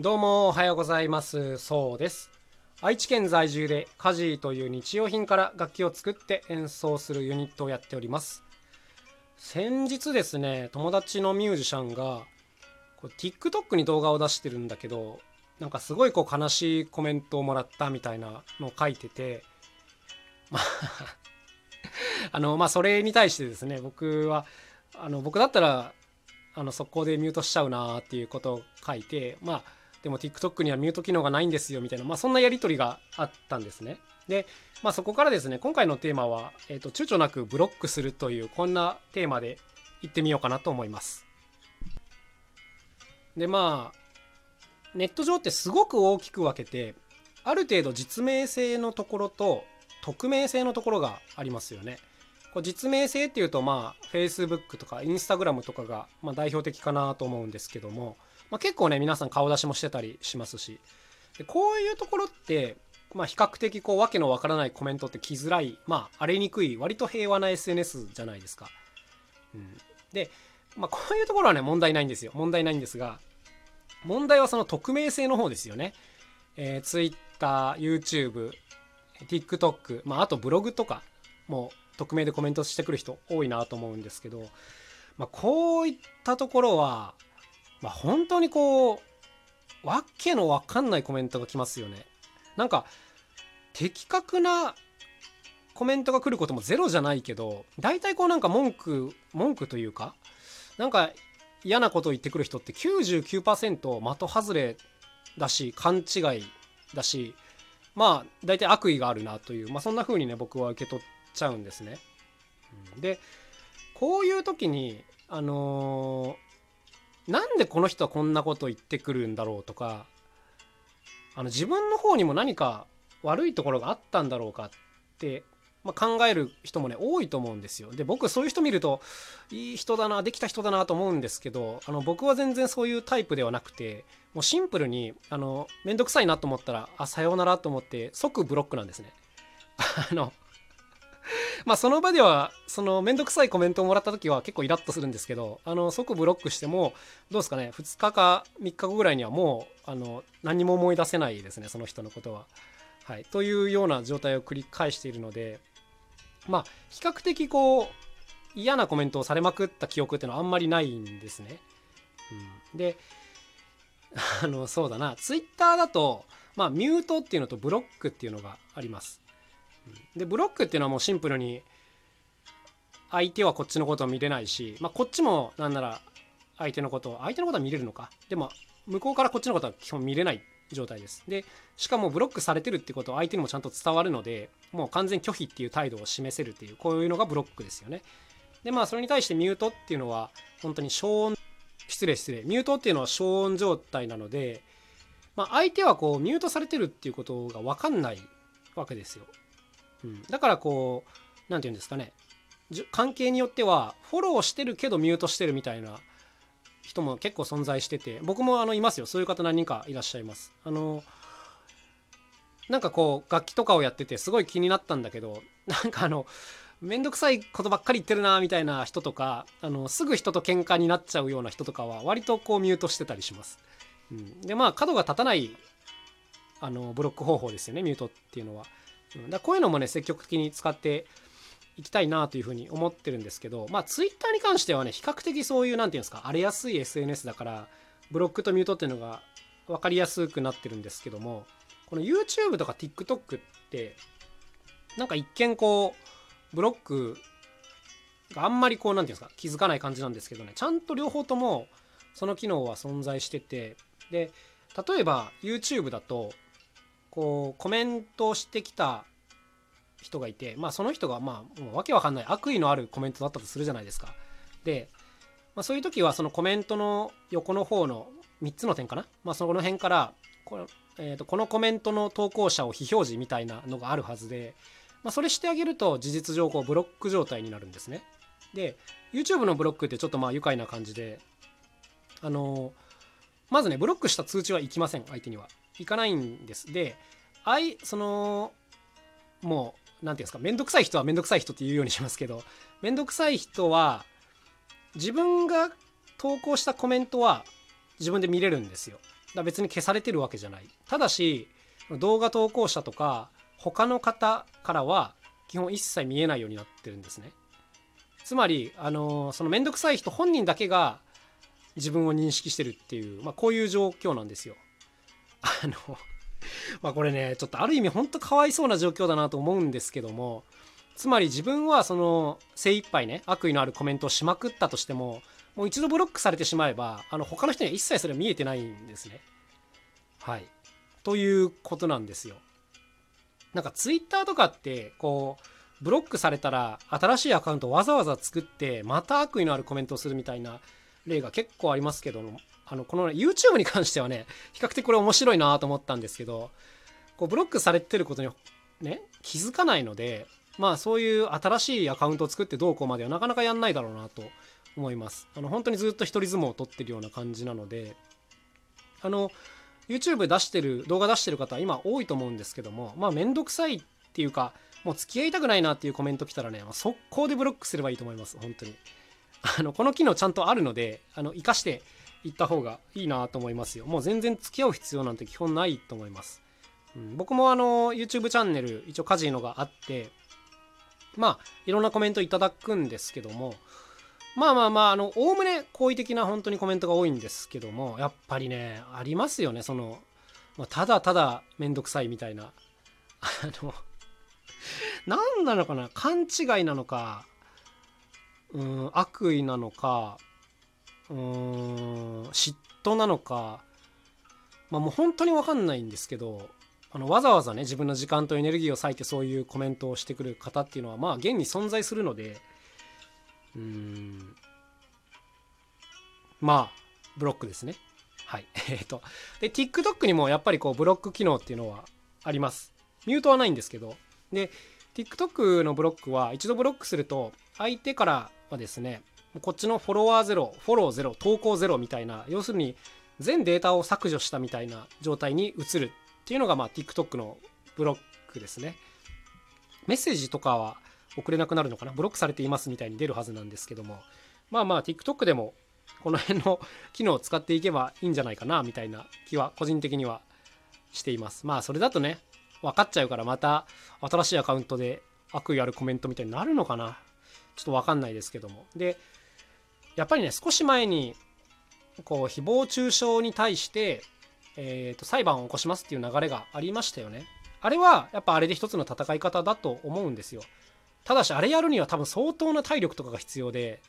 どうもおはようございます。そうです。愛知県在住でカジーという日用品から楽器を作って演奏するユニットをやっております。先日ですね友達のミュージシャンがこう TikTok に動画を出してるんだけどなんかすごいこう悲しいコメントをもらったみたいなのを書いててまあ あのまあそれに対してですね僕はあの僕だったらあの速攻でミュートしちゃうなっていうことを書いてまあでも TikTok にはミュート機能がないんですよみたいな、まあ、そんなやり取りがあったんですね。で、まあ、そこからですね今回のテーマは、えーと、躊躇なくブロックするというこんなテーマでいってみようかなと思います。でまあネット上ってすごく大きく分けてある程度実名性のところと匿名性のところがありますよね。こう実名性っていうとまあ Facebook とか Instagram とかがま代表的かなと思うんですけども、まあ、結構ね皆さん顔出しもしてたりしますしでこういうところってまあ比較的こう訳のわからないコメントって来づらいまあ荒れにくい割と平和な SNS じゃないですか。うん、で、まあ、こういうところはね問題ないんですよ問題ないんですが問題はその匿名性の方ですよね。えー、Twitter、YouTube、TikTok、まあ、あとブログとかも匿名でコメントしてくる人多いなと思うんですけど、まあ、こういったところは、まあ、本当にこうわけのわかんないコメントが来ますよね。なんか的確なコメントが来ることもゼロじゃないけど大体こうなんか文句文句というかなんか嫌なことを言ってくる人って99%的外れだし勘違いだしまあ大体悪意があるなという、まあ、そんな風にね僕は受け取っちゃうんですね。でこういう時にあのー、なんでこの人はこんなこと言ってくるんだろうとかあの自分の方にも何か悪いところがあったんだろうかって、まあ、考える人もね多いと思うんですよ。で僕そういう人見るといい人だなできた人だなと思うんですけどあの僕は全然そういうタイプではなくてもうシンプルにあの面倒くさいなと思ったらあさようならと思って即ブロックなんですね。あのまあその場ではその面倒くさいコメントをもらった時は結構イラッとするんですけどあの即ブロックしてもどうですかね2日か3日後ぐらいにはもうあの何も思い出せないですねその人のことは。はい、というような状態を繰り返しているのでまあ比較的こう嫌なコメントをされまくった記憶っていうのはあんまりないんですね。うん、であのそうだなツイッターだとまあミュートっていうのとブロックっていうのがあります。でブロックっていうのはもうシンプルに相手はこっちのことを見れないし、まあ、こっちもなんなら相手のことを相手のことは見れるのか。でも向こうからこっちのことは基本見れない状態です。でしかもブロックされてるってことは相手にもちゃんと伝わるのでもう完全拒否っていう態度を示せるっていうこういうのがブロックですよね。でまあそれに対してミュートっていうのは本当に消音失礼失礼。ミュートっていうのは消音状態なので、まあ、相手はこうミュートされてるっていうことが分かんないわけですよ。うん、だからこう何て言うんですかね。関係によってはフォローしてるけどミュートしてるみたいな人も結構存在してて僕もあのいますよ。そういう方何人かいらっしゃいます。あのなんかこう楽器とかをやっててすごい気になったんだけどなんかあのめんどくさいことばっかり言ってるなみたいな人とかあのすぐ人と喧嘩になっちゃうような人とかは割とこうミュートしてたりします、うん、でまあ角が立たないあのブロック方法ですよねミュートっていうのは。だこういうのもね積極的に使っていきたいなというふうに思ってるんですけどまあツイッターに関してはね比較的そういう何て言うんですか荒れやすい SNS だからブロックとミュートっていうのが分かりやすくなってるんですけどもこの YouTube とか TikTok ってなんか一見こうブロックがあんまりこう何て言うんですか気づかない感じなんですけどねちゃんと両方ともその機能は存在しててで例えば YouTube だとこうコメントしてきた人がいて、まあ、その人がまあもうわけわかんない悪意のあるコメントだったとするじゃないですか。で、まあ、そういう時はそのコメントの横の方の3つの点かな、まあ、その辺からこの,、えー、とこのコメントの投稿者を非表示みたいなのがあるはずで、まあ、それしてあげると事実上こうブロック状態になるんですね。で YouTube のブロックってちょっとまあ愉快な感じであのまずねブロックした通知は行きません相手には。いかないんです。で、あい、その、もう、何て言うんですか、めんどくさい人はめんどくさい人って言うようにしますけど、めんどくさい人は、自分が投稿したコメントは自分で見れるんですよ。だ別に消されてるわけじゃないただし動画投稿者とか他の方からは基本一切見えないようになってるんですねつまりあのその面倒くさい人本人だけが自分を認識してるっていう、まあ、こういう状況なんですよあのまこれねちょっとある意味ほんとかわいそうな状況だなと思うんですけどもつまり自分はその精一杯ね悪意のあるコメントをしまくったとしてももう一度ブロックされてしまえばあの他の人には一切それは見えてないんですね。はいということなんですよ。なんかツイッターとかってこうブロックされたら新しいアカウントわざわざ作ってまた悪意のあるコメントをするみたいな例が結構ありますけどあのこの、ね、YouTube に関してはね比較的これ面白いなと思ったんですけどこうブロックされてることにね気づかないのでまあそういう新しいアカウントを作ってどうこうまではなかなかやんないだろうなと思います。あの本当にずっと一人相撲を取ってるような感じなのであの YouTube 出してる動画出してる方は今多いと思うんですけどもまあめんどくさいっていうかもう付き合いたくないなっていうコメント来たらね、ま、速攻でブロックすればいいと思います本当に。あのこの機能ちゃんとあるのであの活かしていった方がいいなと思いますよ。もう全然付き合う必要なんて基本ないと思います、うん、僕もあの YouTube チャンネル一応カジノがあってまあいろんなコメントいただくんですけどもまあまあまああのおおむね好意的な本当にコメントが多いんですけどもやっぱりねありますよね。その、まあ、ただただめんどくさいみたいな。あの何なのかな。勘違いなのかうん悪意なのかうん嫉妬なのかまあもう本当に分かんないんですけどあのわざわざね自分の時間とエネルギーを割いてそういうコメントをしてくる方っていうのはまあ現に存在するのでうんまあブロックですね。はい。えっとで TikTok にもやっぱりこうブロック機能っていうのはあります。ミュートはないんですけどで TikTok のブロックは一度ブロックすると相手からはですねこっちのフォロワーゼロフォローゼロ投稿ゼロみたいな要するに全データを削除したみたいな状態に移るっていうのが、まあ、TikTok のブロックですね。メッセージとかは送れなくなるのかな？ブロックされていますみたいに出るはずなんですけども。まあまあ TikTok でもこの辺の機能を使っていけばいいんじゃないかなみたいな気は個人的にはしています。まあそれだとね分かっちゃうからまた新しいアカウントで悪意あるコメントみたいになるのかな？ちょっと分かんないですけども。でやっぱりね少し前にこう誹謗中傷に対して、えー、と裁判を起こしますっていう流れがありましたよね。あれはやっぱあれで一つの戦い方だと思うんですよ。ただしあれやるには多分相当な体力とかが必要で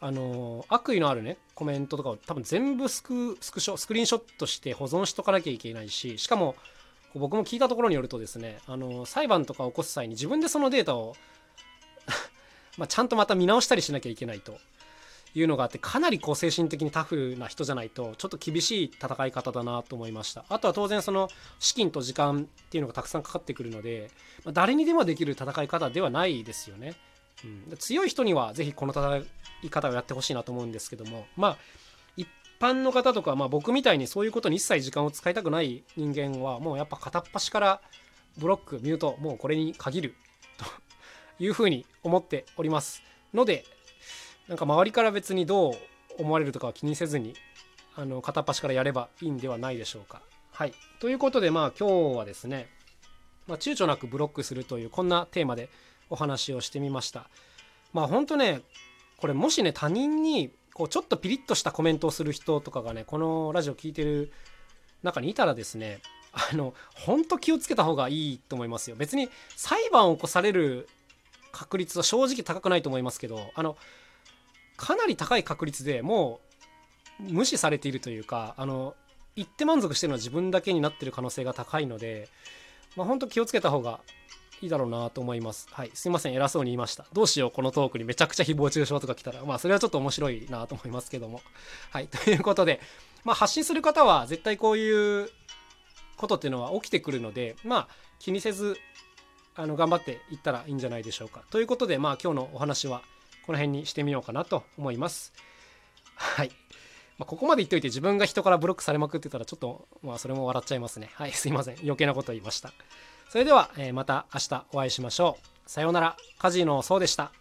あの悪意のあるねコメントとかを多分全部スクスクショスクリーンショットして保存しとかなきゃいけないししかも僕も聞いたところによるとですねあの裁判とか起こす際に自分でそのデータを まちゃんとまた見直したりしなきゃいけないと。いうのがあってかなりこう精神的にタフな人じゃないとちょっと厳しい戦い方だなと思いました。あとは当然その資金と時間っていうのがたくさんかかってくるので、まあ、誰にでもできる戦い方ではないですよね、うん、強い人には是非この戦い方をやってほしいなと思うんですけどもまあ一般の方とか、まあ、僕みたいにそういうことに一切時間を使いたくない人間はもうやっぱ片っ端からブロックミュートもうこれに限るというふうに思っております。のでなんか周りから別にどう思われるとかは気にせずにあの片っ端からやればいいんではないでしょうか。はい。ということでまあ今日はですね、まあ、躊躇なくブロックするというこんなテーマでお話をしてみました。まあ本当ねこれもしね他人にこうちょっとピリッとしたコメントをする人とかがねこのラジオ聴いてる中にいたらですねあの本当気をつけた方がいいと思いますよ。別に裁判を起こされる確率は正直高くないと思いますけどあのかなり高い確率でもう無視されているというかあの言って満足してるのは自分だけになってる可能性が高いので、まあ、本当気をつけた方がいいだろうなと思います。はい。すいません。偉そうに言いました。どうしよう、このトークにめちゃくちゃ誹謗中傷とか来たら。まあ、それはちょっと面白いなと思いますけども。はい。ということで、まあ、発信する方は絶対こういうことっていうのは起きてくるので、まあ、気にせず、あの、頑張っていったらいいんじゃないでしょうか。ということで、まあ、今日のお話はこの辺にしてみようかなと思います。はい。まあ、ここまで言っといて自分が人からブロックされまくってたらちょっと、まあ、それも笑っちゃいますね。はい、すいません。余計なこと言いました。それでは、えー、また明日お会いしましょう。さようなら。カジノそうでした。